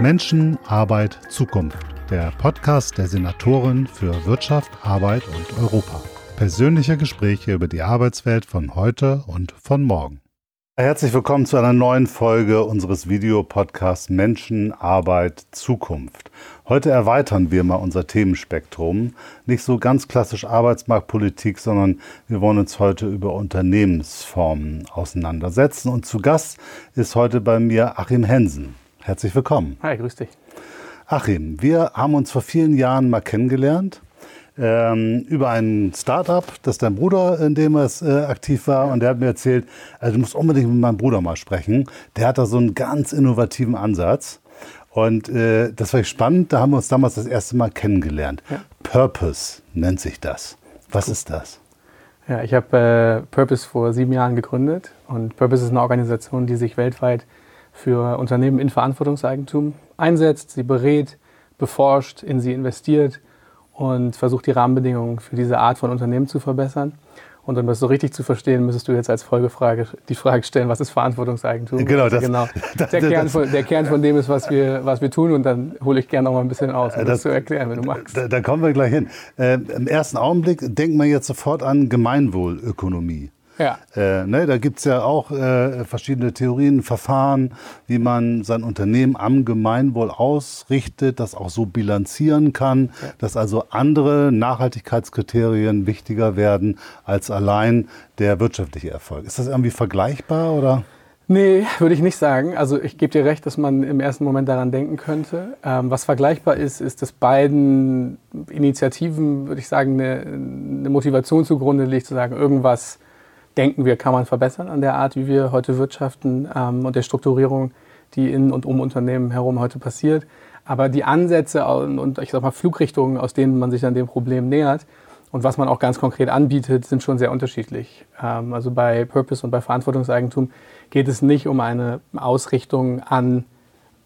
Menschen, Arbeit, Zukunft. Der Podcast der Senatorin für Wirtschaft, Arbeit und Europa. Persönliche Gespräche über die Arbeitswelt von heute und von morgen. Herzlich willkommen zu einer neuen Folge unseres Videopodcasts Menschen, Arbeit, Zukunft. Heute erweitern wir mal unser Themenspektrum. Nicht so ganz klassisch Arbeitsmarktpolitik, sondern wir wollen uns heute über Unternehmensformen auseinandersetzen. Und zu Gast ist heute bei mir Achim Hensen. Herzlich willkommen. Hi, grüß dich. Achim, wir haben uns vor vielen Jahren mal kennengelernt ähm, über ein Startup, das dein Bruder, in dem es äh, aktiv war, und der hat mir erzählt, also du musst unbedingt mit meinem Bruder mal sprechen. Der hat da so einen ganz innovativen Ansatz. Und äh, das war spannend, da haben wir uns damals das erste Mal kennengelernt. Ja. Purpose nennt sich das. Was ist das? Ja, ich habe äh, Purpose vor sieben Jahren gegründet und Purpose ist eine Organisation, die sich weltweit für Unternehmen in Verantwortungseigentum einsetzt, sie berät, beforscht, in sie investiert und versucht die Rahmenbedingungen für diese Art von Unternehmen zu verbessern. Und um das so richtig zu verstehen, müsstest du jetzt als Folgefrage die Frage stellen, was ist Verantwortungseigentum? Genau, das, genau. Der, das, Kern von, der Kern von dem ist, was wir, was wir tun. Und dann hole ich gerne noch mal ein bisschen aus, um das, das zu erklären, wenn du magst. Da, da kommen wir gleich hin. Äh, Im ersten Augenblick denkt man jetzt sofort an Gemeinwohlökonomie. Ja. Äh, ne, da gibt es ja auch äh, verschiedene Theorien, Verfahren, wie man sein Unternehmen am Gemeinwohl ausrichtet, das auch so bilanzieren kann, ja. dass also andere Nachhaltigkeitskriterien wichtiger werden als allein der wirtschaftliche Erfolg. Ist das irgendwie vergleichbar oder? Nee, würde ich nicht sagen. Also ich gebe dir recht, dass man im ersten Moment daran denken könnte. Ähm, was vergleichbar ist, ist, dass beiden Initiativen, würde ich sagen, eine, eine Motivation zugrunde liegt, zu sagen, irgendwas denken wir, kann man verbessern an der Art, wie wir heute wirtschaften ähm, und der Strukturierung, die in und um Unternehmen herum heute passiert. Aber die Ansätze und, und ich sag mal Flugrichtungen, aus denen man sich an dem Problem nähert und was man auch ganz konkret anbietet, sind schon sehr unterschiedlich. Ähm, also bei Purpose und bei Verantwortungseigentum geht es nicht um eine Ausrichtung an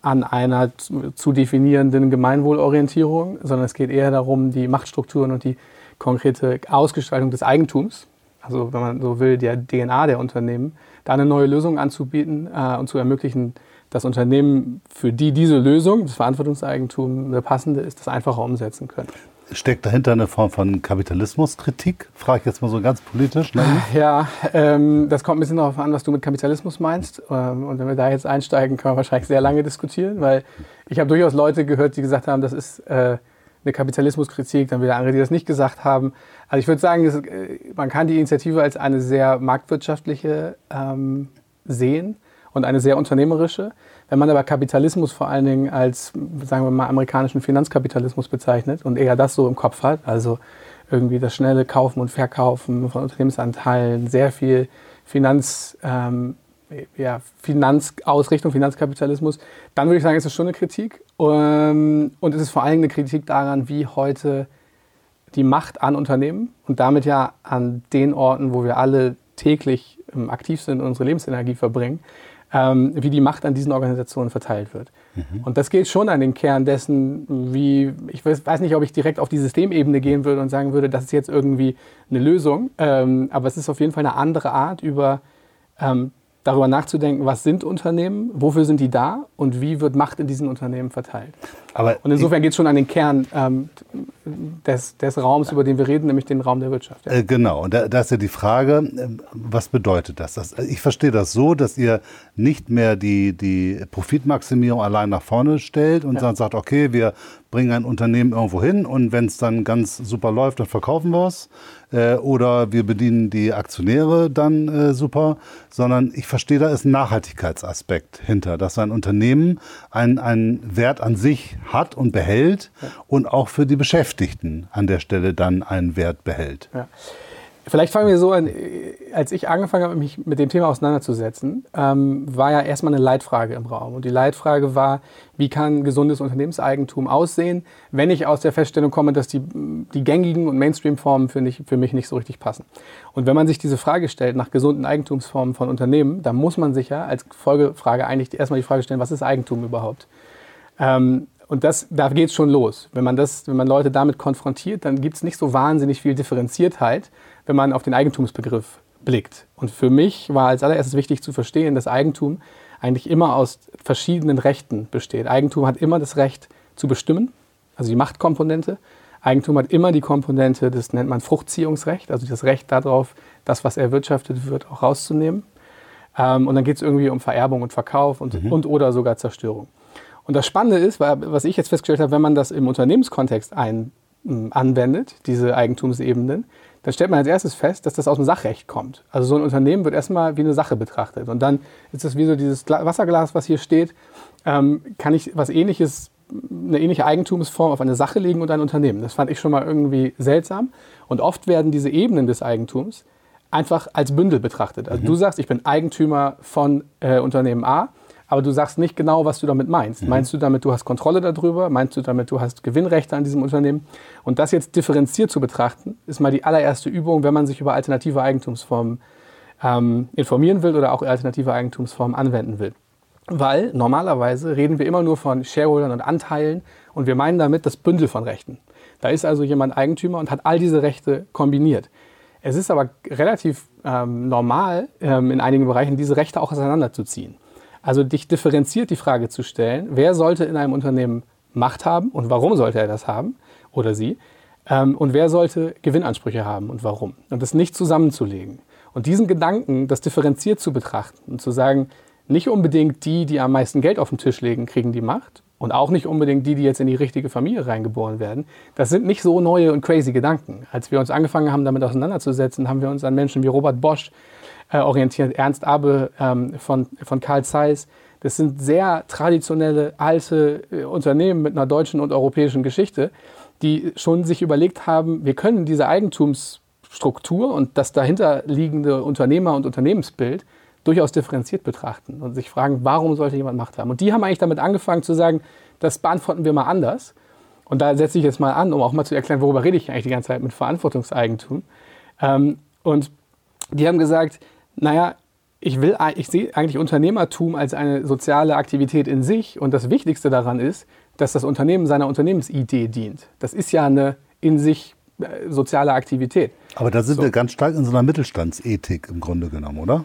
an einer zu definierenden Gemeinwohlorientierung, sondern es geht eher darum, die Machtstrukturen und die konkrete Ausgestaltung des Eigentums also wenn man so will, der DNA der Unternehmen, da eine neue Lösung anzubieten äh, und zu ermöglichen, dass Unternehmen, für die diese Lösung, das Verantwortungseigentum, eine passende ist, das einfacher umsetzen können. Steckt dahinter eine Form von Kapitalismuskritik? Frage ich jetzt mal so ganz politisch. Ne? Ja, ähm, das kommt ein bisschen darauf an, was du mit Kapitalismus meinst. Ähm, und wenn wir da jetzt einsteigen, können wir wahrscheinlich sehr lange diskutieren, weil ich habe durchaus Leute gehört, die gesagt haben, das ist äh, eine Kapitalismuskritik, dann wieder andere, die das nicht gesagt haben. Also ich würde sagen, das, äh, man kann die Initiative als eine sehr marktwirtschaftliche ähm, sehen und eine sehr unternehmerische. Wenn man aber Kapitalismus vor allen Dingen als, sagen wir mal, amerikanischen Finanzkapitalismus bezeichnet und eher das so im Kopf hat, also irgendwie das schnelle Kaufen und Verkaufen von Unternehmensanteilen, sehr viel Finanz, ähm, ja, Finanzausrichtung, Finanzkapitalismus, dann würde ich sagen, ist es schon eine Kritik. Ähm, und es ist vor allem eine Kritik daran, wie heute die Macht an Unternehmen und damit ja an den Orten, wo wir alle täglich ähm, aktiv sind und unsere Lebensenergie verbringen, ähm, wie die Macht an diesen Organisationen verteilt wird. Mhm. Und das geht schon an den Kern dessen, wie, ich weiß nicht, ob ich direkt auf die Systemebene gehen würde und sagen würde, das ist jetzt irgendwie eine Lösung, aber es ist auf jeden Fall eine andere Art, über darüber nachzudenken, was sind Unternehmen, wofür sind die da und wie wird Macht in diesen Unternehmen verteilt. Aber und insofern geht es schon an den Kern ähm, des, des, Raums, über den wir reden, nämlich den Raum der Wirtschaft. Ja. Äh, genau, und da, da, ist ja die Frage, äh, was bedeutet das? das? Ich verstehe das so, dass ihr nicht mehr die, die Profitmaximierung allein nach vorne stellt und ja. dann sagt, okay, wir bringen ein Unternehmen irgendwo hin und wenn es dann ganz super läuft, dann verkaufen wir es. Äh, oder wir bedienen die Aktionäre dann äh, super, sondern ich verstehe, da ist ein Nachhaltigkeitsaspekt hinter, dass ein Unternehmen einen Wert an sich hat und behält ja. und auch für die Beschäftigten an der Stelle dann einen Wert behält. Ja. Vielleicht fangen wir so an, als ich angefangen habe, mich mit dem Thema auseinanderzusetzen, ähm, war ja erstmal eine Leitfrage im Raum. Und die Leitfrage war, wie kann gesundes Unternehmenseigentum aussehen, wenn ich aus der Feststellung komme, dass die, die gängigen und Mainstream-Formen für, für mich nicht so richtig passen. Und wenn man sich diese Frage stellt nach gesunden Eigentumsformen von Unternehmen, dann muss man sich ja als Folgefrage eigentlich erstmal die Frage stellen, was ist Eigentum überhaupt? Ähm, und das, da geht es schon los. Wenn man, das, wenn man Leute damit konfrontiert, dann gibt es nicht so wahnsinnig viel Differenziertheit, wenn man auf den Eigentumsbegriff blickt. Und für mich war als allererstes wichtig zu verstehen, dass Eigentum eigentlich immer aus verschiedenen Rechten besteht. Eigentum hat immer das Recht zu bestimmen, also die Machtkomponente. Eigentum hat immer die Komponente, das nennt man Fruchtziehungsrecht, also das Recht darauf, das, was erwirtschaftet wird, auch rauszunehmen. Ähm, und dann geht es irgendwie um Vererbung und Verkauf und, mhm. und oder sogar Zerstörung. Und das Spannende ist, was ich jetzt festgestellt habe, wenn man das im Unternehmenskontext ein, anwendet, diese Eigentumsebenen, dann stellt man als erstes fest, dass das aus dem Sachrecht kommt. Also so ein Unternehmen wird erstmal wie eine Sache betrachtet. Und dann ist es wie so dieses Wasserglas, was hier steht, ähm, kann ich was ähnliches, eine ähnliche Eigentumsform auf eine Sache legen und ein Unternehmen. Das fand ich schon mal irgendwie seltsam. Und oft werden diese Ebenen des Eigentums einfach als Bündel betrachtet. Also mhm. du sagst, ich bin Eigentümer von äh, Unternehmen A aber du sagst nicht genau, was du damit meinst. Mhm. Meinst du damit, du hast Kontrolle darüber? Meinst du damit, du hast Gewinnrechte an diesem Unternehmen? Und das jetzt differenziert zu betrachten, ist mal die allererste Übung, wenn man sich über alternative Eigentumsformen ähm, informieren will oder auch alternative Eigentumsformen anwenden will. Weil normalerweise reden wir immer nur von Shareholdern und Anteilen und wir meinen damit das Bündel von Rechten. Da ist also jemand Eigentümer und hat all diese Rechte kombiniert. Es ist aber relativ ähm, normal, ähm, in einigen Bereichen diese Rechte auch auseinanderzuziehen. Also dich differenziert die Frage zu stellen, wer sollte in einem Unternehmen Macht haben und warum sollte er das haben oder sie? Ähm, und wer sollte Gewinnansprüche haben und warum? Und das nicht zusammenzulegen. Und diesen Gedanken, das differenziert zu betrachten und zu sagen, nicht unbedingt die, die am meisten Geld auf den Tisch legen, kriegen die Macht und auch nicht unbedingt die, die jetzt in die richtige Familie reingeboren werden. Das sind nicht so neue und crazy Gedanken. Als wir uns angefangen haben, damit auseinanderzusetzen, haben wir uns an Menschen wie Robert Bosch äh, orientiert, Ernst Abbe ähm, von, von Carl Zeiss. Das sind sehr traditionelle, alte äh, Unternehmen mit einer deutschen und europäischen Geschichte, die schon sich überlegt haben, wir können diese Eigentumsstruktur und das dahinter liegende Unternehmer- und Unternehmensbild durchaus differenziert betrachten und sich fragen, warum sollte jemand Macht haben? Und die haben eigentlich damit angefangen zu sagen, das beantworten wir mal anders. Und da setze ich jetzt mal an, um auch mal zu erklären, worüber rede ich eigentlich die ganze Zeit mit Verantwortungseigentum. Ähm, und die haben gesagt, naja, ich, will, ich sehe eigentlich Unternehmertum als eine soziale Aktivität in sich und das Wichtigste daran ist, dass das Unternehmen seiner Unternehmensidee dient. Das ist ja eine in sich äh, soziale Aktivität. Aber da sind so. wir ganz stark in so einer Mittelstandsethik im Grunde genommen, oder?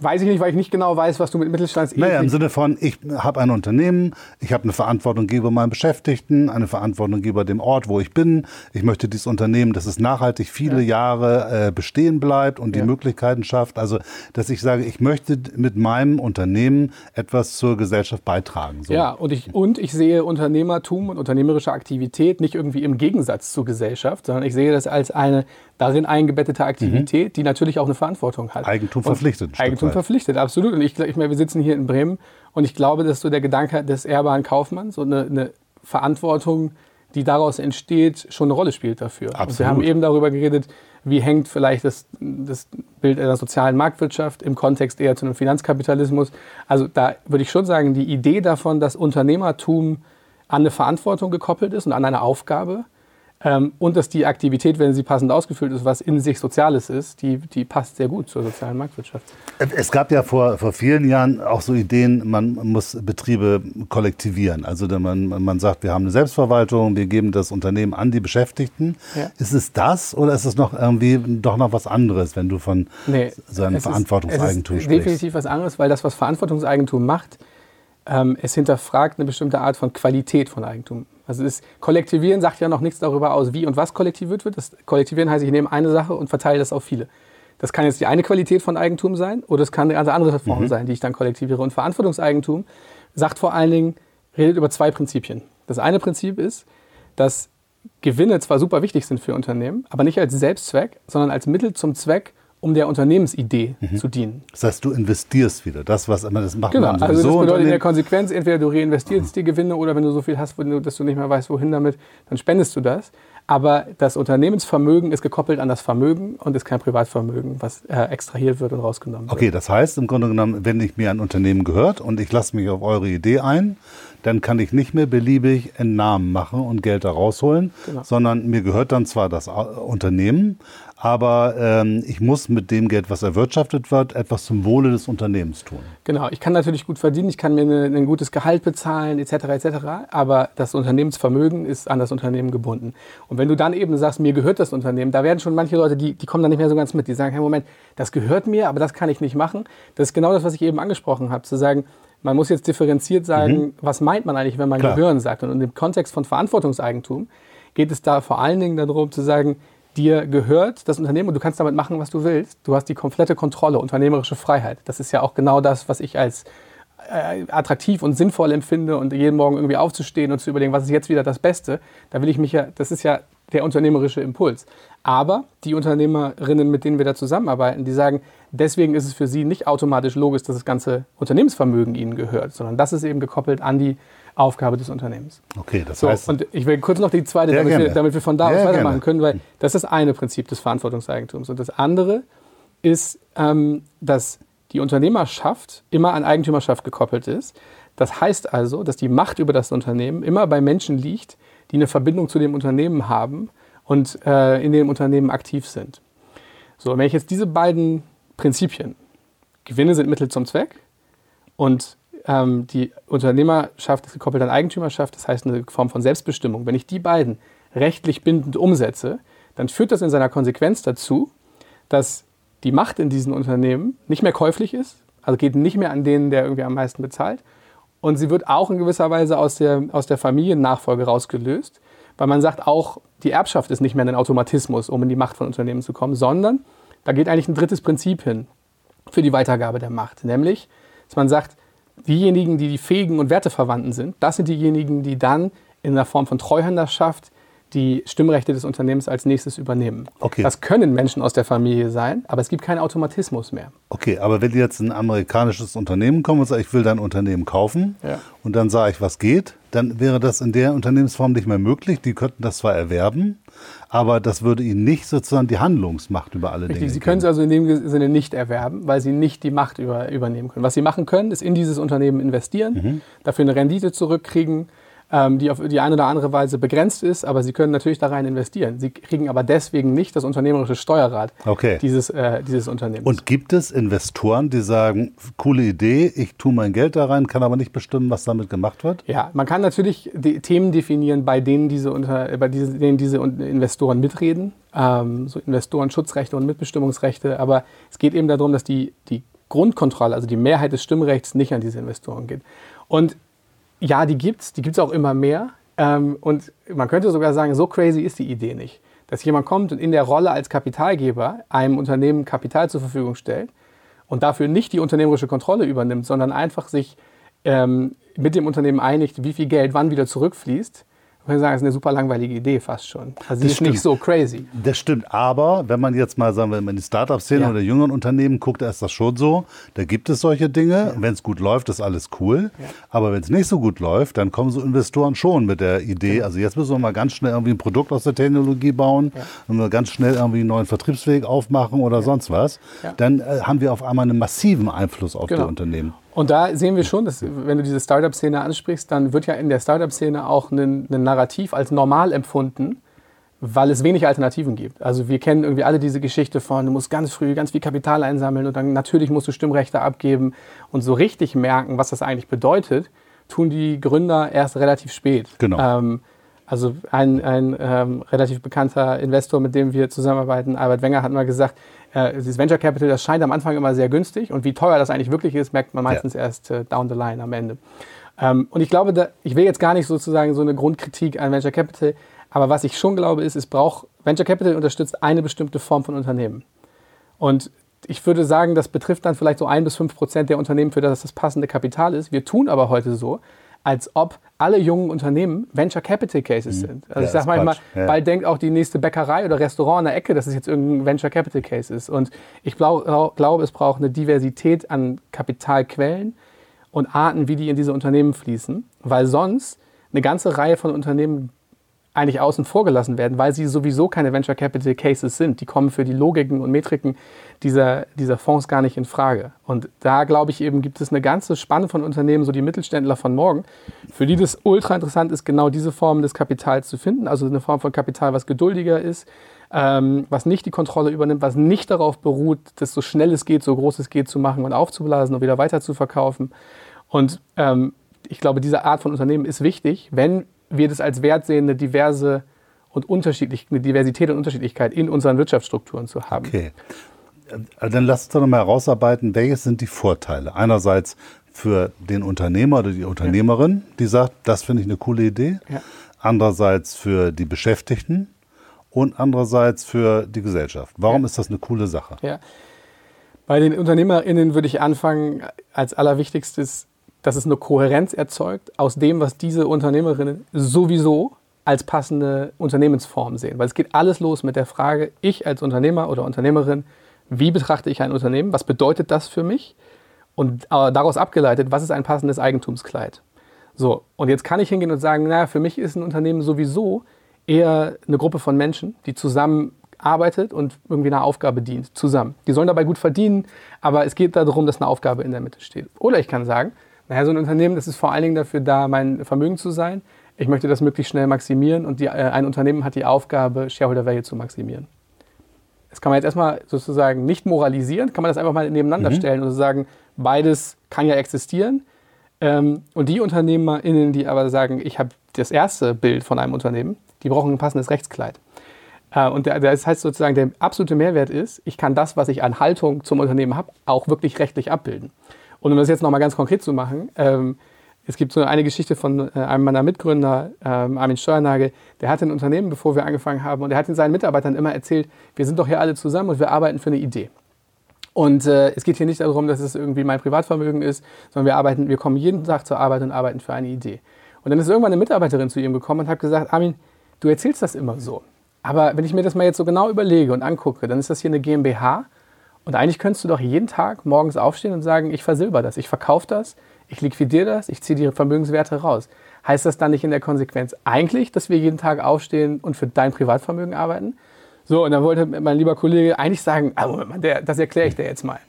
Weiß ich nicht, weil ich nicht genau weiß, was du mit Mittelstandsethik... Naja, im Sinne von, ich habe ein Unternehmen, ich habe eine Verantwortung gegenüber meinen Beschäftigten, eine Verantwortung gegenüber dem Ort, wo ich bin. Ich möchte dieses Unternehmen, dass es nachhaltig viele ja. Jahre äh, bestehen bleibt und die ja. Möglichkeiten schafft. Also, dass ich sage, ich möchte mit meinem Unternehmen etwas zur Gesellschaft beitragen. So. Ja, und ich, und ich sehe Unternehmertum und unternehmerische Aktivität nicht irgendwie im Gegensatz zur Gesellschaft, sondern ich sehe das als eine darin eingebettete Aktivität, mhm. die natürlich auch eine Verantwortung hat. Eigentum verpflichtet. Eigentum verpflichtet, absolut. Und ich, ich meine, wir sitzen hier in Bremen und ich glaube, dass so der Gedanke des ehrbaren Kaufmanns, so eine, eine Verantwortung, die daraus entsteht, schon eine Rolle spielt dafür. Absolut. Und wir haben eben darüber geredet, wie hängt vielleicht das, das Bild einer sozialen Marktwirtschaft im Kontext eher zu einem Finanzkapitalismus. Also da würde ich schon sagen, die Idee davon, dass Unternehmertum an eine Verantwortung gekoppelt ist und an eine Aufgabe, ähm, und dass die Aktivität, wenn sie passend ausgefüllt ist, was in sich Soziales ist, die, die passt sehr gut zur sozialen Marktwirtschaft. Es gab ja vor, vor vielen Jahren auch so Ideen, man muss Betriebe kollektivieren. Also man, man sagt, wir haben eine Selbstverwaltung, wir geben das Unternehmen an die Beschäftigten. Ja. Ist es das oder ist es noch irgendwie doch noch was anderes, wenn du von nee, so einem Verantwortungseigentum ist, es ist sprichst? Definitiv was anderes, weil das, was Verantwortungseigentum macht, ähm, es hinterfragt eine bestimmte Art von Qualität von Eigentum. Also das Kollektivieren sagt ja noch nichts darüber aus, wie und was kollektiviert wird. Das Kollektivieren heißt, ich nehme eine Sache und verteile das auf viele. Das kann jetzt die eine Qualität von Eigentum sein oder es kann eine andere Form mhm. sein, die ich dann kollektiviere. Und Verantwortungseigentum sagt vor allen Dingen, redet über zwei Prinzipien. Das eine Prinzip ist, dass Gewinne zwar super wichtig sind für Unternehmen, aber nicht als Selbstzweck, sondern als Mittel zum Zweck, um der Unternehmensidee mhm. zu dienen. Das heißt, du investierst wieder. Das, was immer das macht genau. also das bedeutet in der Konsequenz, entweder du reinvestierst mhm. die Gewinne oder wenn du so viel hast, dass du nicht mehr weißt, wohin damit, dann spendest du das. Aber das Unternehmensvermögen ist gekoppelt an das Vermögen und ist kein Privatvermögen, was äh, extrahiert wird und rausgenommen wird. Okay, das heißt im Grunde genommen, wenn ich mir ein Unternehmen gehört und ich lasse mich auf eure Idee ein, dann kann ich nicht mehr beliebig Entnahmen machen und Geld da rausholen, genau. sondern mir gehört dann zwar das Unternehmen, aber ähm, ich muss mit dem Geld, was erwirtschaftet wird, etwas zum Wohle des Unternehmens tun. Genau, ich kann natürlich gut verdienen, ich kann mir eine, ein gutes Gehalt bezahlen, etc., etc., aber das Unternehmensvermögen ist an das Unternehmen gebunden. Und wenn du dann eben sagst, mir gehört das Unternehmen, da werden schon manche Leute, die, die kommen dann nicht mehr so ganz mit, die sagen, hey Moment, das gehört mir, aber das kann ich nicht machen. Das ist genau das, was ich eben angesprochen habe, zu sagen, man muss jetzt differenziert sagen, mhm. was meint man eigentlich, wenn man Klar. Gehören sagt. Und im Kontext von Verantwortungseigentum geht es da vor allen Dingen darum zu sagen, dir gehört das Unternehmen und du kannst damit machen, was du willst. Du hast die komplette Kontrolle, unternehmerische Freiheit. Das ist ja auch genau das, was ich als äh, attraktiv und sinnvoll empfinde und jeden Morgen irgendwie aufzustehen und zu überlegen, was ist jetzt wieder das Beste. Da will ich mich ja, das ist ja der unternehmerische Impuls. Aber die Unternehmerinnen, mit denen wir da zusammenarbeiten, die sagen, deswegen ist es für sie nicht automatisch logisch, dass das ganze Unternehmensvermögen ihnen gehört, sondern das ist eben gekoppelt an die Aufgabe des Unternehmens. Okay, das so, heißt. Und ich will kurz noch die zweite, damit wir, damit wir, von da aus weitermachen gerne. können, weil das ist das eine Prinzip des Verantwortungseigentums. Und das andere ist, ähm, dass die Unternehmerschaft immer an Eigentümerschaft gekoppelt ist. Das heißt also, dass die Macht über das Unternehmen immer bei Menschen liegt, die eine Verbindung zu dem Unternehmen haben und äh, in dem Unternehmen aktiv sind. So, wenn ich jetzt diese beiden Prinzipien, Gewinne sind Mittel zum Zweck und ähm, die Unternehmerschaft ist gekoppelt an Eigentümerschaft, das heißt eine Form von Selbstbestimmung. Wenn ich die beiden rechtlich bindend umsetze, dann führt das in seiner Konsequenz dazu, dass die Macht in diesen Unternehmen nicht mehr käuflich ist, also geht nicht mehr an denen, der irgendwie am meisten bezahlt. Und sie wird auch in gewisser Weise aus der, aus der Familiennachfolge rausgelöst, weil man sagt, auch die Erbschaft ist nicht mehr ein Automatismus, um in die Macht von Unternehmen zu kommen, sondern da geht eigentlich ein drittes Prinzip hin für die Weitergabe der Macht, nämlich, dass man sagt, diejenigen, die die fähigen und Werteverwandten sind, das sind diejenigen, die dann in der Form von Treuhänderschaft die Stimmrechte des Unternehmens als nächstes übernehmen. Okay. Das können Menschen aus der Familie sein, aber es gibt keinen Automatismus mehr. Okay, aber wenn jetzt ein amerikanisches Unternehmen kommt und sagt, ich will dein Unternehmen kaufen ja. und dann sage ich, was geht, dann wäre das in der Unternehmensform nicht mehr möglich. Die könnten das zwar erwerben, aber das würde ihnen nicht sozusagen die Handlungsmacht über alle Richtig, Dinge Sie können es also in dem Sinne nicht erwerben, weil Sie nicht die Macht über, übernehmen können. Was Sie machen können, ist in dieses Unternehmen investieren, mhm. dafür eine Rendite zurückkriegen, die auf die eine oder andere Weise begrenzt ist, aber Sie können natürlich da rein investieren. Sie kriegen aber deswegen nicht das unternehmerische Steuerrad okay. dieses, äh, dieses Unternehmens. Und gibt es Investoren, die sagen, coole Idee, ich tue mein Geld da rein, kann aber nicht bestimmen, was damit gemacht wird? Ja, man kann natürlich die Themen definieren, bei denen diese, unter, bei diese, denen diese Investoren mitreden, ähm, so Investorenschutzrechte und Mitbestimmungsrechte, aber es geht eben darum, dass die, die Grundkontrolle, also die Mehrheit des Stimmrechts nicht an diese Investoren geht. Und ja, die gibt's, die gibt's auch immer mehr. Ähm, und man könnte sogar sagen, so crazy ist die Idee nicht. Dass jemand kommt und in der Rolle als Kapitalgeber einem Unternehmen Kapital zur Verfügung stellt und dafür nicht die unternehmerische Kontrolle übernimmt, sondern einfach sich ähm, mit dem Unternehmen einigt, wie viel Geld wann wieder zurückfließt ich würde sagen, das ist eine super langweilige Idee fast schon. Also sie ist stimmt. nicht so crazy. Das stimmt, aber wenn man jetzt mal, sagen wir, in die Startup-Szene ja. oder jüngeren Unternehmen guckt, da ist das schon so. Da gibt es solche Dinge. Ja. Wenn es gut läuft, ist alles cool. Ja. Aber wenn es nicht so gut läuft, dann kommen so Investoren schon mit der Idee, genau. also jetzt müssen wir mal ganz schnell irgendwie ein Produkt aus der Technologie bauen und wir ganz schnell irgendwie einen neuen Vertriebsweg aufmachen oder sonst was. Dann äh, haben wir auf einmal einen massiven Einfluss auf genau. die Unternehmen. Und da sehen wir schon, dass wenn du diese Startup-Szene ansprichst, dann wird ja in der Startup-Szene auch ein, ein Narrativ als normal empfunden, weil es wenig Alternativen gibt. Also wir kennen irgendwie alle diese Geschichte von, du musst ganz früh ganz viel Kapital einsammeln und dann natürlich musst du Stimmrechte abgeben und so richtig merken, was das eigentlich bedeutet, tun die Gründer erst relativ spät. Genau. Ähm, also ein, ein ähm, relativ bekannter Investor, mit dem wir zusammenarbeiten, Albert Wenger, hat mal gesagt, äh, dieses Venture Capital, das scheint am Anfang immer sehr günstig und wie teuer das eigentlich wirklich ist, merkt man meistens ja. erst äh, down the line am Ende. Ähm, und ich glaube, da, ich will jetzt gar nicht sozusagen so eine Grundkritik an Venture Capital, aber was ich schon glaube, ist, es braucht, Venture Capital unterstützt eine bestimmte Form von Unternehmen. Und ich würde sagen, das betrifft dann vielleicht so ein bis fünf Prozent der Unternehmen, für das das passende Kapital ist. Wir tun aber heute so, als ob alle jungen Unternehmen Venture Capital Cases mhm. sind. Also ja, ich sage manchmal, ja. bald denkt auch die nächste Bäckerei oder Restaurant an der Ecke, dass es jetzt irgendein Venture Capital Case ist. Und ich glaube, glaub, es braucht eine Diversität an Kapitalquellen und Arten, wie die in diese Unternehmen fließen, weil sonst eine ganze Reihe von Unternehmen eigentlich außen vor gelassen werden, weil sie sowieso keine Venture Capital Cases sind. Die kommen für die Logiken und Metriken dieser, dieser Fonds gar nicht in Frage. Und da glaube ich eben, gibt es eine ganze Spanne von Unternehmen, so die Mittelständler von morgen, für die das ultra interessant ist, genau diese Form des Kapitals zu finden. Also eine Form von Kapital, was geduldiger ist, ähm, was nicht die Kontrolle übernimmt, was nicht darauf beruht, das so schnell es geht, so groß es geht zu machen und aufzublasen und wieder weiter zu verkaufen. Und ähm, ich glaube, diese Art von Unternehmen ist wichtig, wenn wir das als Wert sehen, eine diverse und unterschiedlich, eine Diversität und Unterschiedlichkeit in unseren Wirtschaftsstrukturen zu haben. Okay. Äh, dann lass uns doch nochmal herausarbeiten, welche sind die Vorteile? Einerseits für den Unternehmer oder die Unternehmerin, die sagt, das finde ich eine coole Idee. Ja. Andererseits für die Beschäftigten und andererseits für die Gesellschaft. Warum ja. ist das eine coole Sache? Ja. Bei den UnternehmerInnen würde ich anfangen, als allerwichtigstes, dass es eine Kohärenz erzeugt aus dem, was diese Unternehmerinnen sowieso als passende Unternehmensform sehen. Weil es geht alles los mit der Frage, ich als Unternehmer oder Unternehmerin, wie betrachte ich ein Unternehmen? Was bedeutet das für mich? Und äh, daraus abgeleitet, was ist ein passendes Eigentumskleid? So, und jetzt kann ich hingehen und sagen, naja, für mich ist ein Unternehmen sowieso eher eine Gruppe von Menschen, die zusammen arbeitet und irgendwie einer Aufgabe dient, zusammen. Die sollen dabei gut verdienen, aber es geht darum, dass eine Aufgabe in der Mitte steht. Oder ich kann sagen, naja, so ein Unternehmen, das ist vor allen Dingen dafür da, mein Vermögen zu sein. Ich möchte das möglichst schnell maximieren und die, äh, ein Unternehmen hat die Aufgabe, Shareholder Value zu maximieren. Das kann man jetzt erstmal sozusagen nicht moralisieren, kann man das einfach mal nebeneinander mhm. stellen und sagen, beides kann ja existieren. Ähm, und die UnternehmerInnen, die aber sagen, ich habe das erste Bild von einem Unternehmen, die brauchen ein passendes Rechtskleid. Äh, und das heißt sozusagen, der absolute Mehrwert ist, ich kann das, was ich an Haltung zum Unternehmen habe, auch wirklich rechtlich abbilden. Und um das jetzt nochmal ganz konkret zu machen, ähm, es gibt so eine Geschichte von äh, einem meiner Mitgründer, ähm, Armin Steuernagel, der hatte ein Unternehmen, bevor wir angefangen haben, und er hat seinen Mitarbeitern immer erzählt, wir sind doch hier alle zusammen und wir arbeiten für eine Idee. Und äh, es geht hier nicht darum, dass es irgendwie mein Privatvermögen ist, sondern wir arbeiten, wir kommen jeden Tag zur Arbeit und arbeiten für eine Idee. Und dann ist irgendwann eine Mitarbeiterin zu ihm gekommen und hat gesagt, Armin, du erzählst das immer so. Aber wenn ich mir das mal jetzt so genau überlege und angucke, dann ist das hier eine GmbH. Und eigentlich könntest du doch jeden Tag morgens aufstehen und sagen, ich versilber das, ich verkaufe das, ich liquidiere das, ich ziehe die Vermögenswerte raus. Heißt das dann nicht in der Konsequenz eigentlich, dass wir jeden Tag aufstehen und für dein Privatvermögen arbeiten? So, und dann wollte mein lieber Kollege eigentlich sagen, ah, Moment, der, das erkläre ich dir jetzt mal.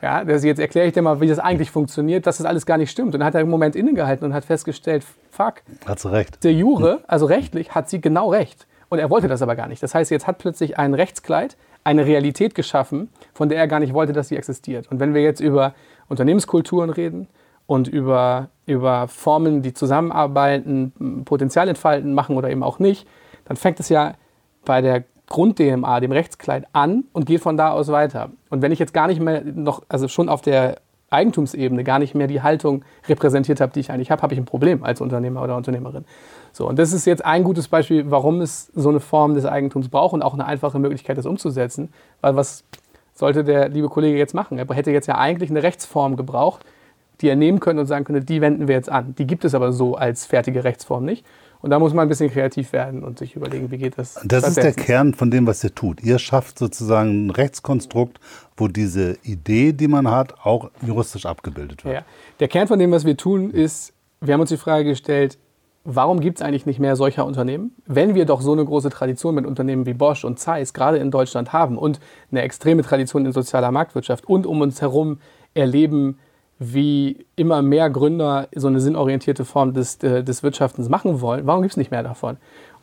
Ja, das, jetzt erkläre ich dir mal, wie das eigentlich funktioniert, dass das alles gar nicht stimmt. Und dann hat er einen Moment innegehalten und hat festgestellt, fuck. Hat sie recht. Der Jure, also rechtlich, hat sie genau recht. Und er wollte das aber gar nicht. Das heißt, jetzt hat plötzlich ein Rechtskleid eine Realität geschaffen, von der er gar nicht wollte, dass sie existiert. Und wenn wir jetzt über Unternehmenskulturen reden, und über, über Formen, die zusammenarbeiten, Potenzial entfalten, machen oder eben auch nicht, dann fängt es ja bei der Grund-DMA, dem Rechtskleid, an und geht von da aus weiter. Und wenn ich jetzt gar nicht mehr noch, also schon auf der Eigentumsebene gar nicht mehr die Haltung repräsentiert habe, die ich eigentlich habe, habe ich ein Problem als Unternehmer oder Unternehmerin. So, und das ist jetzt ein gutes Beispiel, warum es so eine Form des Eigentums braucht und auch eine einfache Möglichkeit, das umzusetzen. Weil was sollte der liebe Kollege jetzt machen? Er hätte jetzt ja eigentlich eine Rechtsform gebraucht, die er nehmen könnte und sagen könnte, die wenden wir jetzt an. Die gibt es aber so als fertige Rechtsform nicht. Und da muss man ein bisschen kreativ werden und sich überlegen, wie geht das. Das ist der Kern von dem, was ihr tut. Ihr schafft sozusagen ein Rechtskonstrukt, wo diese Idee, die man hat, auch juristisch abgebildet wird. Ja. Der Kern von dem, was wir tun, ist, wir haben uns die Frage gestellt, warum gibt es eigentlich nicht mehr solcher Unternehmen? Wenn wir doch so eine große Tradition mit Unternehmen wie Bosch und Zeiss gerade in Deutschland haben und eine extreme Tradition in sozialer Marktwirtschaft und um uns herum erleben, wie immer mehr Gründer so eine sinnorientierte Form des, äh, des Wirtschaftens machen wollen, warum gibt es nicht mehr davon?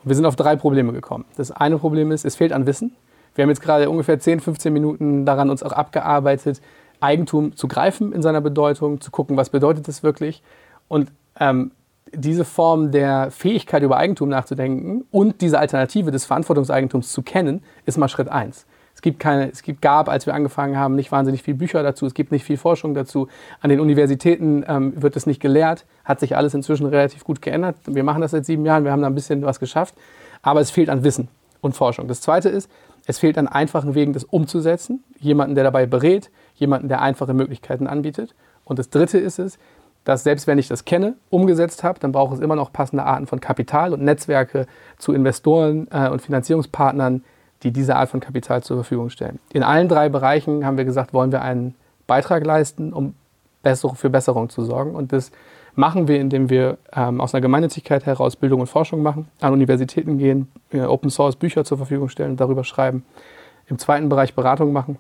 Und wir sind auf drei Probleme gekommen. Das eine Problem ist, es fehlt an Wissen. Wir haben jetzt gerade ungefähr 10, 15 Minuten daran uns auch abgearbeitet, Eigentum zu greifen in seiner Bedeutung, zu gucken, was bedeutet das wirklich. Und ähm, diese Form der Fähigkeit, über Eigentum nachzudenken und diese Alternative des Verantwortungseigentums zu kennen, ist mal Schritt eins. Es gibt keine, es gibt, gab, als wir angefangen haben, nicht wahnsinnig viel Bücher dazu. Es gibt nicht viel Forschung dazu. An den Universitäten ähm, wird es nicht gelehrt. Hat sich alles inzwischen relativ gut geändert. Wir machen das seit sieben Jahren. Wir haben da ein bisschen was geschafft. Aber es fehlt an Wissen und Forschung. Das Zweite ist, es fehlt an einfachen Wegen, das umzusetzen. Jemanden, der dabei berät, jemanden, der einfache Möglichkeiten anbietet. Und das Dritte ist es, dass selbst wenn ich das kenne, umgesetzt habe, dann braucht es immer noch passende Arten von Kapital und Netzwerke zu Investoren äh, und Finanzierungspartnern, die diese Art von Kapital zur Verfügung stellen. In allen drei Bereichen haben wir gesagt, wollen wir einen Beitrag leisten, um für Besserung zu sorgen. Und das machen wir, indem wir ähm, aus einer Gemeinnützigkeit heraus Bildung und Forschung machen, an Universitäten gehen, äh, Open Source Bücher zur Verfügung stellen und darüber schreiben. Im zweiten Bereich Beratung machen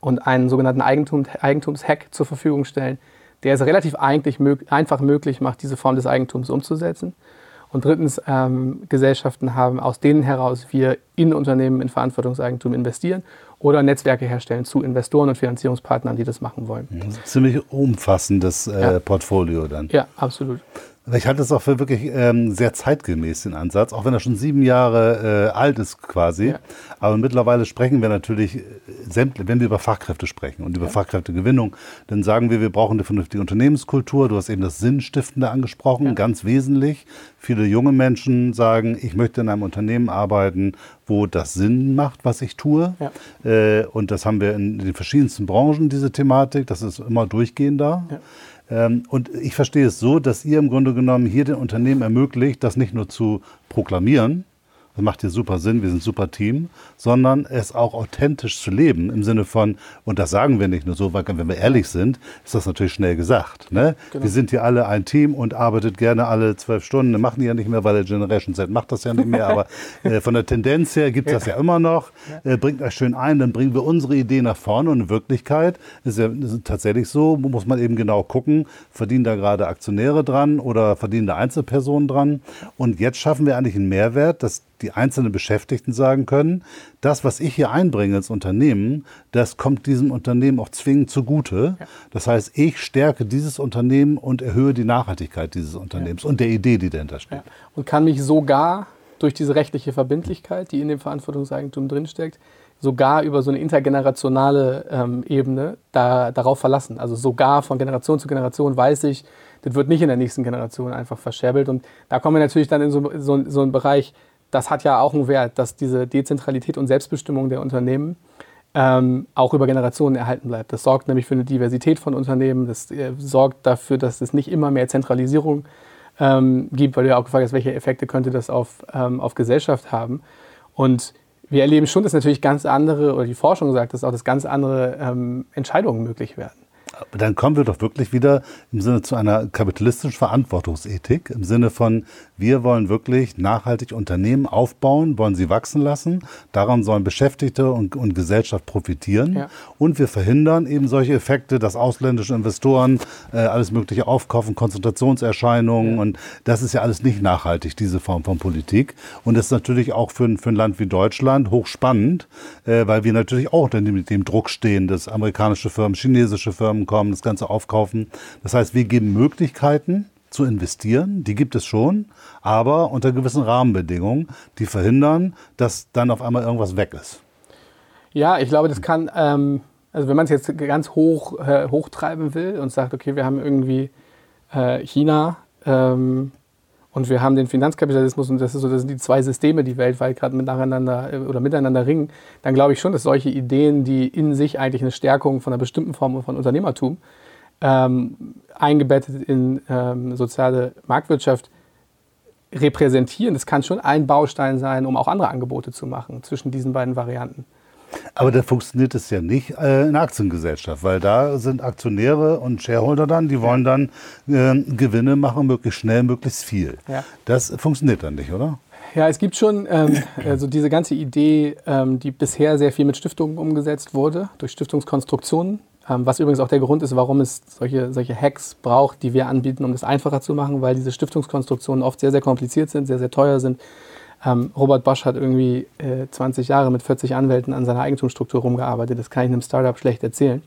und einen sogenannten Eigentum, Eigentumshack zur Verfügung stellen, der es relativ eigentlich, einfach möglich macht, diese Form des Eigentums umzusetzen. Und drittens, ähm, Gesellschaften haben, aus denen heraus wir in Unternehmen in Verantwortungseigentum investieren oder Netzwerke herstellen zu Investoren und Finanzierungspartnern, die das machen wollen. Ziemlich umfassendes äh, ja. Portfolio dann. Ja, absolut. Ich halte es auch für wirklich ähm, sehr zeitgemäß, den Ansatz, auch wenn er schon sieben Jahre äh, alt ist quasi. Ja. Aber mittlerweile sprechen wir natürlich, äh, wenn wir über Fachkräfte sprechen und über ja. Fachkräftegewinnung, dann sagen wir, wir brauchen eine vernünftige Unternehmenskultur. Du hast eben das Sinnstiftende angesprochen, ja. ganz wesentlich. Viele junge Menschen sagen, ich möchte in einem Unternehmen arbeiten, wo das Sinn macht, was ich tue. Äh, und das haben wir in den verschiedensten Branchen, diese Thematik. Das ist immer durchgehend da. Ähm, und ich verstehe es so, dass ihr im Grunde genommen hier den Unternehmen ermöglicht, das nicht nur zu proklamieren, das macht hier super Sinn, wir sind ein super Team, sondern es auch authentisch zu leben im Sinne von, und das sagen wir nicht nur so, weil wenn wir ehrlich sind, ist das natürlich schnell gesagt. Ne? Genau. Wir sind hier alle ein Team und arbeitet gerne alle zwölf Stunden, das machen die ja nicht mehr, weil der Generation Z macht das ja nicht mehr, aber äh, von der Tendenz her gibt es das ja immer noch. Äh, bringt euch schön ein, dann bringen wir unsere Idee nach vorne und in Wirklichkeit ist ja ist tatsächlich so, muss man eben genau gucken, verdienen da gerade Aktionäre dran oder verdienen da Einzelpersonen dran und jetzt schaffen wir eigentlich einen Mehrwert, dass die einzelnen Beschäftigten sagen können, das, was ich hier einbringe ins Unternehmen, das kommt diesem Unternehmen auch zwingend zugute. Ja. Das heißt, ich stärke dieses Unternehmen und erhöhe die Nachhaltigkeit dieses Unternehmens ja. und der Idee, die dahinter steht. Ja. Und kann mich sogar durch diese rechtliche Verbindlichkeit, die in dem Verantwortungseigentum drinsteckt, sogar über so eine intergenerationale ähm, Ebene da, darauf verlassen. Also sogar von Generation zu Generation weiß ich, das wird nicht in der nächsten Generation einfach verscherbelt. Und da kommen wir natürlich dann in so, so, so einen Bereich, das hat ja auch einen Wert, dass diese Dezentralität und Selbstbestimmung der Unternehmen ähm, auch über Generationen erhalten bleibt. Das sorgt nämlich für eine Diversität von Unternehmen, das äh, sorgt dafür, dass es nicht immer mehr Zentralisierung ähm, gibt, weil du ja auch gefragt hast, welche Effekte könnte das auf, ähm, auf Gesellschaft haben. Und wir erleben schon, dass natürlich ganz andere, oder die Forschung sagt, dass auch, dass ganz andere ähm, Entscheidungen möglich werden dann kommen wir doch wirklich wieder im Sinne zu einer kapitalistischen Verantwortungsethik, im Sinne von, wir wollen wirklich nachhaltig Unternehmen aufbauen, wollen sie wachsen lassen, daran sollen Beschäftigte und, und Gesellschaft profitieren ja. und wir verhindern eben solche Effekte, dass ausländische Investoren äh, alles Mögliche aufkaufen, Konzentrationserscheinungen ja. und das ist ja alles nicht nachhaltig, diese Form von Politik und das ist natürlich auch für, für ein Land wie Deutschland hochspannend, äh, weil wir natürlich auch unter dem, dem Druck stehen, dass amerikanische Firmen, chinesische Firmen kommen, das Ganze aufkaufen. Das heißt, wir geben Möglichkeiten zu investieren, die gibt es schon, aber unter gewissen Rahmenbedingungen, die verhindern, dass dann auf einmal irgendwas weg ist. Ja, ich glaube, das kann, ähm, also wenn man es jetzt ganz hoch äh, hochtreiben will und sagt, okay, wir haben irgendwie äh, China ähm, und wir haben den Finanzkapitalismus und das, ist so, das sind die zwei Systeme, die weltweit gerade miteinander äh, oder miteinander ringen, dann glaube ich schon, dass solche Ideen, die in sich eigentlich eine Stärkung von einer bestimmten Form von Unternehmertum ähm, eingebettet in ähm, soziale Marktwirtschaft repräsentieren, das kann schon ein Baustein sein, um auch andere Angebote zu machen zwischen diesen beiden Varianten. Aber da funktioniert es ja nicht äh, in Aktiengesellschaft, weil da sind Aktionäre und Shareholder dann, die wollen dann äh, Gewinne machen, möglichst schnell, möglichst viel. Ja. Das funktioniert dann nicht, oder? Ja, es gibt schon ähm, also diese ganze Idee, ähm, die bisher sehr viel mit Stiftungen umgesetzt wurde, durch Stiftungskonstruktionen, was übrigens auch der Grund ist, warum es solche, solche Hacks braucht, die wir anbieten, um das einfacher zu machen, weil diese Stiftungskonstruktionen oft sehr, sehr kompliziert sind, sehr, sehr teuer sind ähm, Robert Bosch hat irgendwie äh, 20 Jahre mit 40 Anwälten an seiner Eigentumsstruktur rumgearbeitet. Das kann ich einem Startup schlecht erzählen.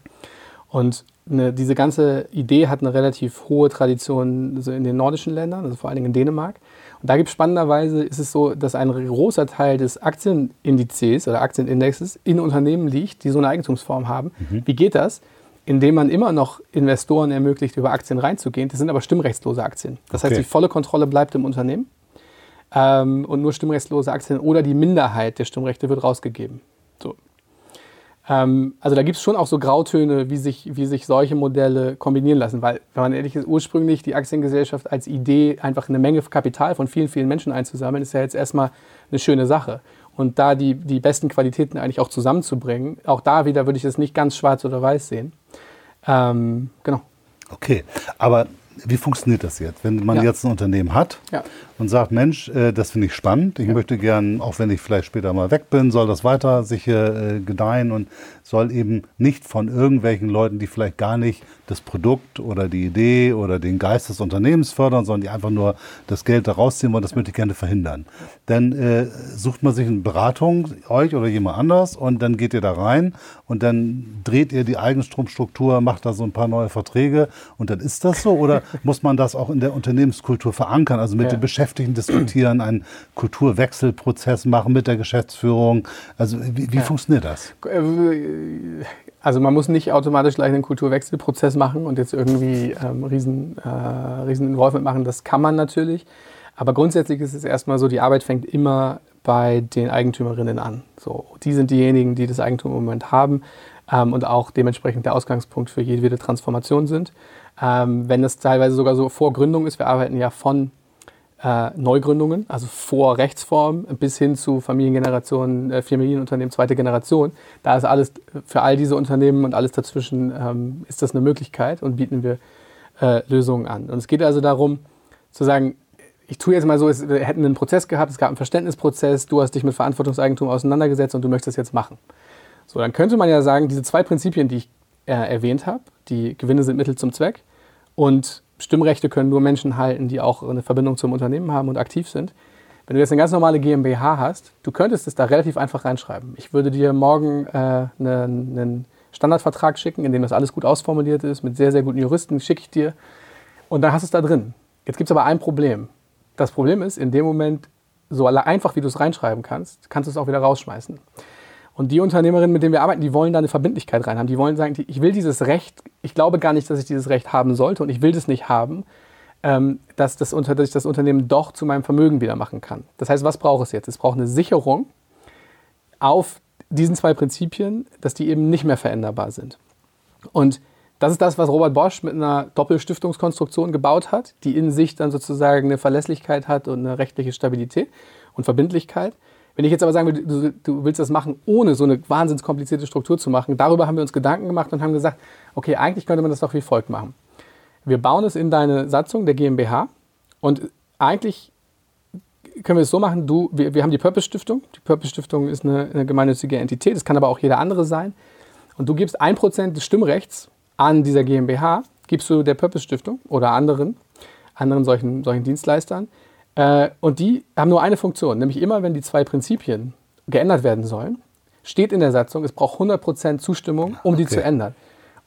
Und eine, diese ganze Idee hat eine relativ hohe Tradition also in den nordischen Ländern, also vor allen Dingen in Dänemark. Und da gibt es spannenderweise, ist es so, dass ein großer Teil des Aktienindizes oder Aktienindexes in Unternehmen liegt, die so eine Eigentumsform haben. Mhm. Wie geht das? Indem man immer noch Investoren ermöglicht, über Aktien reinzugehen. Das sind aber stimmrechtslose Aktien. Das okay. heißt, die volle Kontrolle bleibt im Unternehmen ähm, und nur stimmrechtslose Aktien oder die Minderheit der Stimmrechte wird rausgegeben. Ähm, also da gibt es schon auch so Grautöne, wie sich, wie sich solche Modelle kombinieren lassen, weil, wenn man ehrlich ist, ursprünglich die Aktiengesellschaft als Idee, einfach eine Menge Kapital von vielen, vielen Menschen einzusammeln, ist ja jetzt erstmal eine schöne Sache. Und da die, die besten Qualitäten eigentlich auch zusammenzubringen, auch da wieder würde ich es nicht ganz schwarz oder weiß sehen. Ähm, genau. Okay, aber wie funktioniert das jetzt? Wenn man Ja. jetzt ein Unternehmen hat Ja. Und sagt, Mensch, äh, das finde ich spannend, ich möchte gern, auch wenn ich vielleicht später mal weg bin, soll das weiter sich äh, gedeihen und soll eben nicht von irgendwelchen Leuten, die vielleicht gar nicht das Produkt oder die Idee oder den Geist des Unternehmens fördern, sondern die einfach nur das Geld da rausziehen wollen, das möchte ich gerne verhindern. Dann äh, sucht man sich eine Beratung, euch oder jemand anders, und dann geht ihr da rein und dann dreht ihr die Eigenstromstruktur, macht da so ein paar neue Verträge und dann ist das so? Oder muss man das auch in der Unternehmenskultur verankern, also mit Ja. den Beschäftigten diskutieren, einen Kulturwechselprozess machen mit der Geschäftsführung? Also wie, wie funktioniert das? Äh, Also man muss nicht automatisch gleich einen Kulturwechselprozess machen und jetzt irgendwie ähm, riesen, äh, riesen Involvement machen. Das kann man natürlich. Aber grundsätzlich ist es erstmal so, die Arbeit fängt immer bei den Eigentümerinnen an. So, die sind diejenigen, die das Eigentum im Moment haben ähm, und auch dementsprechend der Ausgangspunkt für jedwede Transformation sind. Ähm, wenn es teilweise sogar so vor Gründung ist, wir arbeiten ja von äh, Neugründungen, also vor Rechtsform bis hin zu Familiengenerationen, äh, Familienunternehmen, zweite Generation. Da ist alles für all diese Unternehmen und alles dazwischen ähm, ist das eine Möglichkeit und bieten wir äh, Lösungen an. Und es geht also darum zu sagen, ich tue jetzt mal so, es, wir hätten einen Prozess gehabt, es gab einen Verständnisprozess, du hast dich mit Verantwortungseigentum auseinandergesetzt und du möchtest das jetzt machen. So, dann könnte man ja sagen, diese zwei Prinzipien, die ich äh, erwähnt habe, die Gewinne sind Mittel zum Zweck und Stimmrechte können nur Menschen halten, die auch eine Verbindung zum Unternehmen haben und aktiv sind. Wenn du jetzt eine ganz normale GmbH hast, du könntest es da relativ einfach reinschreiben. Ich würde dir morgen äh, einen, einen Standardvertrag schicken, in dem das alles gut ausformuliert ist, mit sehr, sehr guten Juristen, schicke ich dir. Und dann hast du es da drin. Jetzt gibt es aber ein Problem. Das Problem ist, in dem Moment, so einfach wie du es reinschreiben kannst, kannst du es auch wieder rausschmeißen. Und die Unternehmerinnen, mit denen wir arbeiten, die wollen da eine Verbindlichkeit rein haben. Die wollen sagen, ich will dieses Recht, ich glaube gar nicht, dass ich dieses Recht haben sollte und ich will das nicht haben, ähm, dass, das dass ich das Unternehmen doch zu meinem Vermögen wieder machen kann. Das heißt, was braucht es jetzt? Es braucht eine Sicherung auf diesen zwei Prinzipien, dass die eben nicht mehr veränderbar sind. Und das ist das, was Robert Bosch mit einer Doppelstiftungskonstruktion gebaut hat, die in sich dann sozusagen eine Verlässlichkeit hat und eine rechtliche Stabilität und Verbindlichkeit. Wenn ich jetzt aber sagen will, du, du willst das machen, ohne so eine wahnsinns komplizierte Struktur zu machen, darüber haben wir uns Gedanken gemacht und haben gesagt, okay, eigentlich könnte man das doch wie folgt machen. Wir bauen es in deine Satzung der GmbH und eigentlich können wir es so machen, du, wir, wir haben die Purpose Stiftung. Die Purpose Stiftung ist eine, eine gemeinnützige Entität, das kann aber auch jeder andere sein. Und du gibst 1% des Stimmrechts an dieser GmbH, gibst du der Purpose Stiftung oder anderen, anderen solchen, solchen Dienstleistern. Äh, und die haben nur eine Funktion, nämlich immer, wenn die zwei Prinzipien geändert werden sollen, steht in der Satzung, es braucht 100% Zustimmung, um die Okay. zu ändern.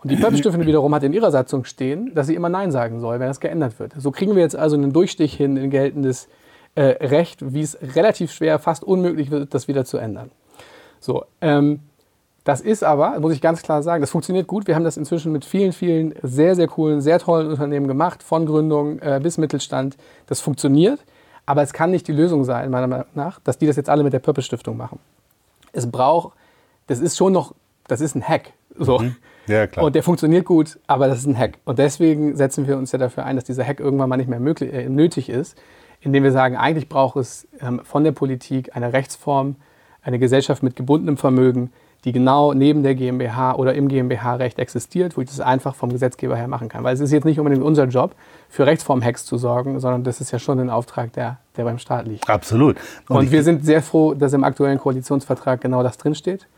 Und die Purpose Stiftung wiederum hat in ihrer Satzung stehen, dass sie immer Nein sagen soll, wenn das geändert wird. So kriegen wir jetzt also einen Durchstich hin in geltendes äh, Recht, wie es relativ schwer, fast unmöglich wird, das wieder zu ändern. So, ähm, das ist aber, muss ich ganz klar sagen, das funktioniert gut. Wir haben das inzwischen mit vielen, vielen sehr, sehr coolen, sehr tollen Unternehmen gemacht, von Gründung äh, bis Mittelstand. Das funktioniert, aber es kann nicht die Lösung sein, meiner Meinung nach, dass die das jetzt alle mit der Purpose Stiftung machen. Es braucht, das ist schon noch, das ist ein Hack. So. Ja, klar. Und der funktioniert gut, aber das ist ein Hack. Und deswegen setzen wir uns ja dafür ein, dass dieser Hack irgendwann mal nicht mehr möglich, äh, nötig ist, indem wir sagen, eigentlich braucht es ähm, von der Politik eine Rechtsform, eine Gesellschaft mit gebundenem Vermögen, die genau neben der GmbH oder im GmbH-Recht existiert, wo ich das einfach vom Gesetzgeber her machen kann. Weil es ist jetzt nicht unbedingt unser Job, für Rechtsform-Hacks zu sorgen, sondern das ist ja schon ein Auftrag, der, der beim Staat liegt. Absolut. Und, ich- wir sind sehr froh, dass im aktuellen Koalitionsvertrag genau das drinsteht.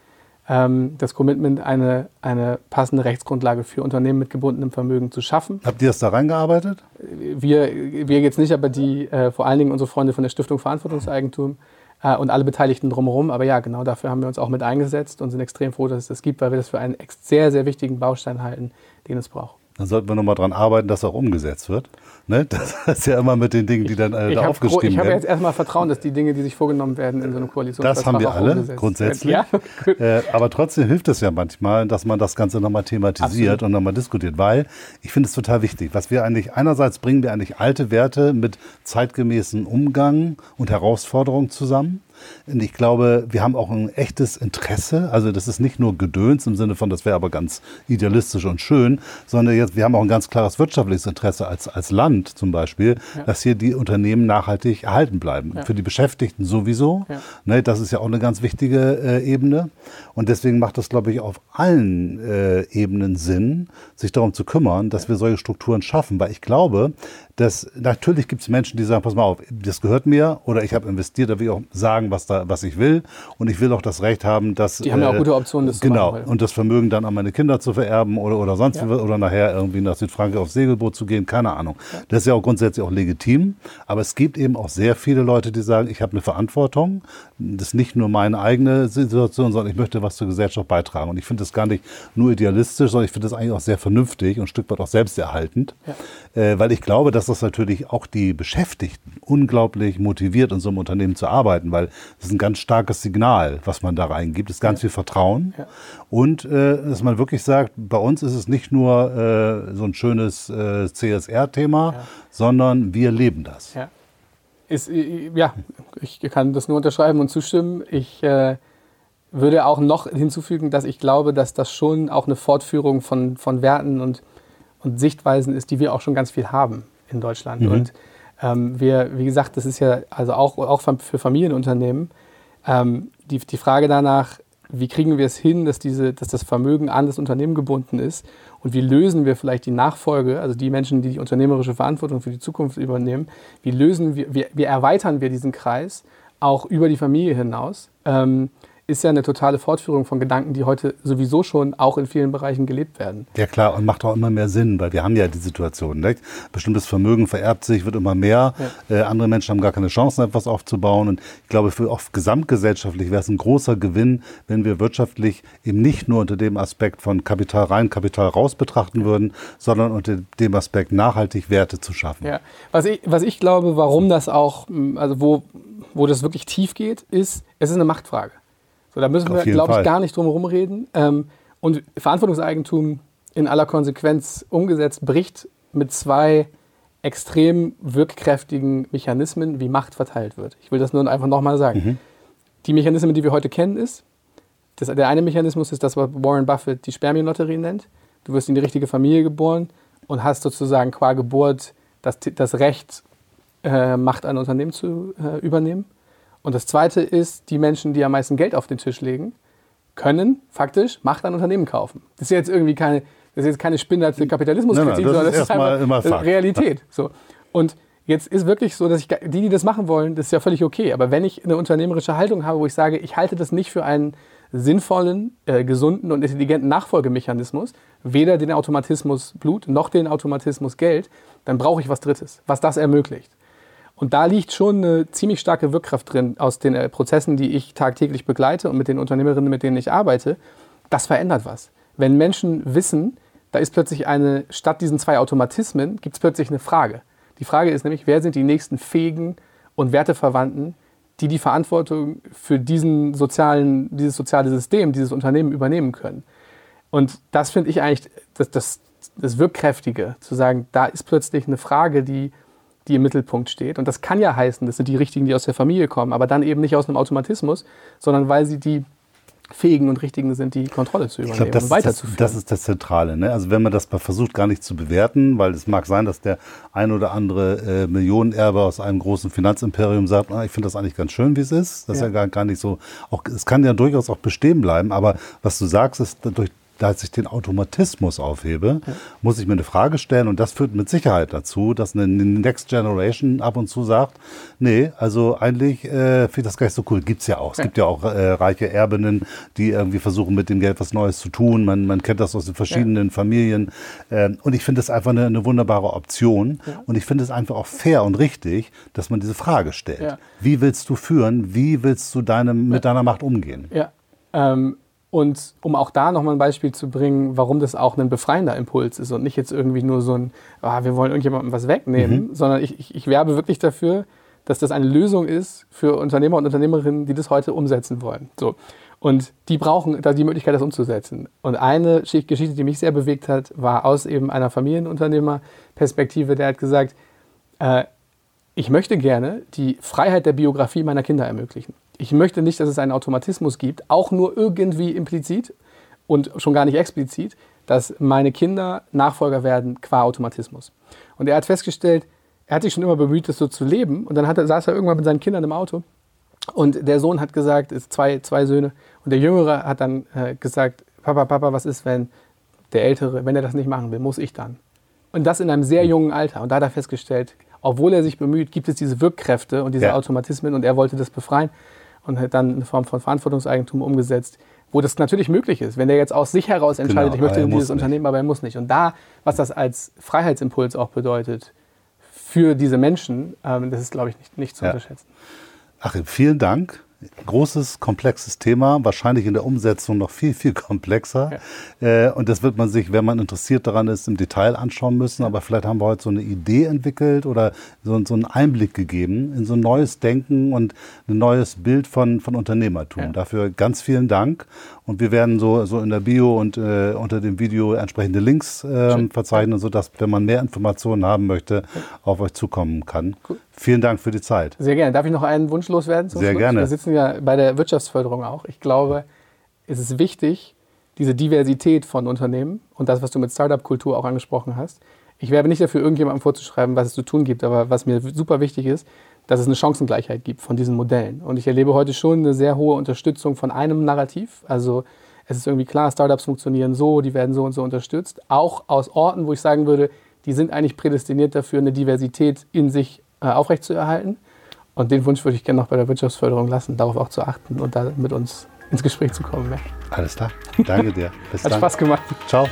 Ähm, das Commitment, eine, eine passende Rechtsgrundlage für Unternehmen mit gebundenem Vermögen zu schaffen. Habt ihr das da reingearbeitet? Wir, wir jetzt nicht, aber die, äh, vor allen Dingen unsere Freunde von der Stiftung Verantwortungseigentum äh, und alle Beteiligten drumherum. Aber ja, genau dafür haben wir uns auch mit eingesetzt und sind extrem froh, dass es das gibt, weil wir das für einen sehr, sehr wichtigen Baustein halten, den es braucht. Dann sollten wir nochmal dran arbeiten, dass auch umgesetzt wird. Ne? Das ist ja immer mit den Dingen, die dann äh, Ich da habe aufgeschrieben ich hab werden. jetzt erstmal Vertrauen, dass die Dinge, die sich vorgenommen werden in so einem Koalitionsvertrag Das haben wir alle, grundsätzlich. werden. Ja, Äh, aber trotzdem hilft es ja manchmal, dass man das Ganze nochmal thematisiert Absolut. und nochmal diskutiert, weil ich finde es total wichtig. Was wir eigentlich, einerseits bringen wir eigentlich alte Werte mit zeitgemäßen Umgang und Herausforderungen zusammen. Und ich glaube, wir haben auch ein echtes Interesse. Also das ist nicht nur Gedöns im Sinne von, das wäre aber ganz idealistisch und schön, sondern jetzt, wir haben auch ein ganz klares wirtschaftliches Interesse als, als Land zum Beispiel, ja. dass hier die Unternehmen nachhaltig erhalten bleiben. Ja. Für die Beschäftigten sowieso. Ja. Ne, das ist ja auch eine ganz wichtige äh, Ebene. Und deswegen macht das, glaube ich, auf allen äh, Ebenen Sinn, sich darum zu kümmern, dass wir solche Strukturen schaffen. Weil ich glaube, dass natürlich gibt es Menschen, die sagen, pass mal auf, das gehört mir oder ich habe investiert, da will ich auch sagen, was, da, was ich will. Und ich will auch das Recht haben, dass. Die haben ja auch äh, gute Optionen, das genau, machen. Und das Vermögen dann an meine Kinder zu vererben oder, oder sonst ja. oder nachher irgendwie nach Südfrankreich aufs Segelboot zu gehen, keine Ahnung. Ja. Das ist ja auch grundsätzlich auch legitim. Aber es gibt eben auch sehr viele Leute, die sagen, ich habe eine Verantwortung. Das ist nicht nur meine eigene Situation, sondern ich möchte was zur Gesellschaft beitragen. Und ich finde das gar nicht nur idealistisch, sondern ich finde das eigentlich auch sehr vernünftig und ein Stück weit auch selbsterhaltend. Ja. Äh, weil ich glaube, dass das natürlich auch die Beschäftigten unglaublich motiviert, in so einem Unternehmen zu arbeiten, weil das ist ein ganz starkes Signal, was man da reingibt. Es ist ganz ja. viel Vertrauen. Ja. Und äh, dass man wirklich sagt, bei uns ist es nicht nur äh, so ein schönes äh, CSR-Thema, sondern wir leben das. Ja. Ist, äh, ja, ich kann das nur unterschreiben und zustimmen. Ich äh, würde auch noch hinzufügen, dass ich glaube, dass das schon auch eine Fortführung von, von Werten und, und Sichtweisen ist, die wir auch schon ganz viel haben in Deutschland. Mhm. Und ähm, wir, wie gesagt, das ist ja also auch, auch für Familienunternehmen ähm, die, die Frage danach, wie kriegen wir es hin, dass, diese, dass das Vermögen an das Unternehmen gebunden ist und wie lösen wir vielleicht die Nachfolge, also die Menschen, die die unternehmerische Verantwortung für die Zukunft übernehmen, wie lösen wir, wie, wie erweitern wir diesen Kreis auch über die Familie hinaus. Ähm, ist ja eine totale Fortführung von Gedanken, die heute sowieso schon auch in vielen Bereichen gelebt werden. Ja klar, und macht auch immer mehr Sinn, weil wir haben ja die Situation. Nicht? Bestimmtes Vermögen vererbt sich, wird immer mehr. Ja. Äh, andere Menschen haben gar keine Chance, etwas aufzubauen. Und ich glaube, für auch gesamtgesellschaftlich wäre es ein großer Gewinn, wenn wir wirtschaftlich eben nicht nur unter dem Aspekt von Kapital rein, Kapital raus betrachten ja. würden, sondern unter dem Aspekt nachhaltig Werte zu schaffen. Ja. Was, ich, was ich glaube, warum das auch, also wo, wo das wirklich tief geht, ist, es ist eine Machtfrage. So, da müssen wir, glaube ich, gar nicht drum herum reden. Ähm, und Verantwortungseigentum in aller Konsequenz umgesetzt bricht mit zwei extrem wirkkräftigen Mechanismen, wie Macht verteilt wird. Ich will das nur einfach nochmal sagen. Mhm. Die Mechanismen, die wir heute kennen, ist, das, der eine Mechanismus ist das, was Warren Buffett die Spermienlotterie nennt. Du wirst in die richtige Familie geboren und hast sozusagen qua Geburt das, das Recht, äh, Macht an Unternehmen zu äh, übernehmen. Und das Zweite ist, die Menschen, die am meisten Geld auf den Tisch legen, können faktisch Macht an Unternehmen kaufen. Das ist jetzt irgendwie keine, das ist jetzt keine spinnerte Kapitalismuskritik, sondern das ist, einfach immer Realität. So. Und jetzt ist wirklich so, dass ich, die, die das machen wollen, das ist ja völlig okay. Aber wenn ich eine unternehmerische Haltung habe, wo ich sage, ich halte das nicht für einen sinnvollen, äh, gesunden und intelligenten Nachfolgemechanismus, weder den Automatismus Blut noch den Automatismus Geld, dann brauche ich was Drittes, was das ermöglicht. Und da liegt schon eine ziemlich starke Wirkkraft drin aus den äh, Prozessen, die ich tagtäglich begleite und mit den Unternehmerinnen, mit denen ich arbeite. Das verändert was. Wenn Menschen wissen, da ist plötzlich eine, statt diesen zwei Automatismen, gibt es plötzlich eine Frage. Die Frage ist nämlich, wer sind die nächsten fähigen und Werteverwandten, die die Verantwortung für diesen sozialen, dieses soziale System, dieses Unternehmen übernehmen können. Und das finde ich eigentlich das, das, das Wirkkräftige, zu sagen, da ist plötzlich eine Frage, die die im Mittelpunkt steht. Und das kann ja heißen, das sind die Richtigen, die aus der Familie kommen, aber dann eben nicht aus einem Automatismus, sondern weil sie die Fähigen und Richtigen sind, die Kontrolle zu übernehmen glaub, und weiterzuführen. Das, das, ist das Zentrale. Ne? Also wenn man das versucht gar nicht zu bewerten, weil es mag sein, dass der ein oder andere äh, Millionenerbe aus einem großen Finanzimperium sagt, ah, ich finde das eigentlich ganz schön, wie es ist. Das ja. ist ja gar, gar nicht so. Auch, es kann ja durchaus auch bestehen bleiben, aber was du sagst, ist durch als ich den Automatismus aufhebe, ja. muss ich mir eine Frage stellen und das führt mit Sicherheit dazu, dass eine Next Generation ab und zu sagt, nee, also eigentlich äh, finde ich das gar nicht so cool. Gibt's ja auch. Es ja. gibt ja auch äh, reiche Erbinnen, die irgendwie versuchen, mit dem Geld was Neues zu tun. Man, man kennt das aus den verschiedenen ja. Familien. Ähm, und ich finde das einfach eine, eine, wunderbare Option. Und ich finde es einfach auch fair und richtig, dass man diese Frage stellt. Wie willst du führen? Wie willst du deine, mit deiner Macht umgehen? Ja. Ähm und um auch da nochmal ein Beispiel zu bringen, warum das auch ein befreiender Impuls ist und nicht jetzt irgendwie nur so ein, ah, wir wollen irgendjemandem was wegnehmen, mhm. sondern ich, ich, ich werbe wirklich dafür, dass das eine Lösung ist für Unternehmer und Unternehmerinnen, die das heute umsetzen wollen. So. Und die brauchen da die Möglichkeit, das umzusetzen. Und eine Geschichte, die mich sehr bewegt hat, war aus eben einer Familienunternehmerperspektive, der hat gesagt, äh, ich möchte gerne die Freiheit der Biografie meiner Kinder ermöglichen. Ich möchte nicht, dass es einen Automatismus gibt, auch nur irgendwie implizit und schon gar nicht explizit, dass meine Kinder Nachfolger werden qua Automatismus. Und er hat festgestellt, er hat sich schon immer bemüht, das so zu leben. Und dann hat er, saß er irgendwann mit seinen Kindern im Auto. Und der Sohn hat gesagt, es zwei, zwei Söhne. Und der Jüngere hat dann äh, gesagt, Papa, Papa, was ist, wenn der Ältere, wenn er das nicht machen will, muss ich dann? Und das in einem sehr jungen Alter. Und da hat er festgestellt, obwohl er sich bemüht, gibt es diese Wirkkräfte und diese ja. Automatismen und er wollte das befreien und hat dann eine Form von Verantwortungseigentum umgesetzt, wo das natürlich möglich ist. Wenn der jetzt aus sich heraus entscheidet, genau, ich möchte in dieses Unternehmen, aber er muss nicht. Und da, was das als Freiheitsimpuls auch bedeutet für diese Menschen, ähm, das ist, glaube ich, nicht, nicht zu ja. unterschätzen. Achim, vielen Dank großes, komplexes Thema, wahrscheinlich in der Umsetzung noch viel, viel komplexer. Ja. Äh, und das wird man sich, wenn man interessiert daran ist, im Detail anschauen müssen. Aber vielleicht haben wir heute so eine Idee entwickelt oder so, so einen Einblick gegeben in so ein neues Denken und ein neues Bild von, von Unternehmertum. Ja. Dafür ganz vielen Dank. Und wir werden so, so in der Bio und äh, unter dem Video entsprechende Links äh, verzeichnen, sodass, wenn man mehr Informationen haben möchte, auf euch zukommen kann. Cool. Vielen Dank für die Zeit. Sehr gerne. Darf ich noch einen Wunsch loswerden? Sehr Schluss? gerne. Wir sitzen ja bei der Wirtschaftsförderung auch. Ich glaube, es ist wichtig, diese Diversität von Unternehmen und das, was du mit Startup-Kultur auch angesprochen hast. Ich werbe nicht dafür, irgendjemandem vorzuschreiben, was es zu tun gibt, aber was mir super wichtig ist, dass es eine Chancengleichheit gibt von diesen Modellen. Und ich erlebe heute schon eine sehr hohe Unterstützung von einem Narrativ. Also es ist irgendwie klar, Startups funktionieren so, die werden so und so unterstützt. Auch aus Orten, wo ich sagen würde, die sind eigentlich prädestiniert dafür, eine Diversität in sich äh, aufrechtzuerhalten. Und den Wunsch würde ich gerne noch bei der Wirtschaftsförderung lassen, darauf auch zu achten und da mit uns ins Gespräch zu kommen. Alles klar. Danke dir. Bis Hat dann. Spaß gemacht. Ciao.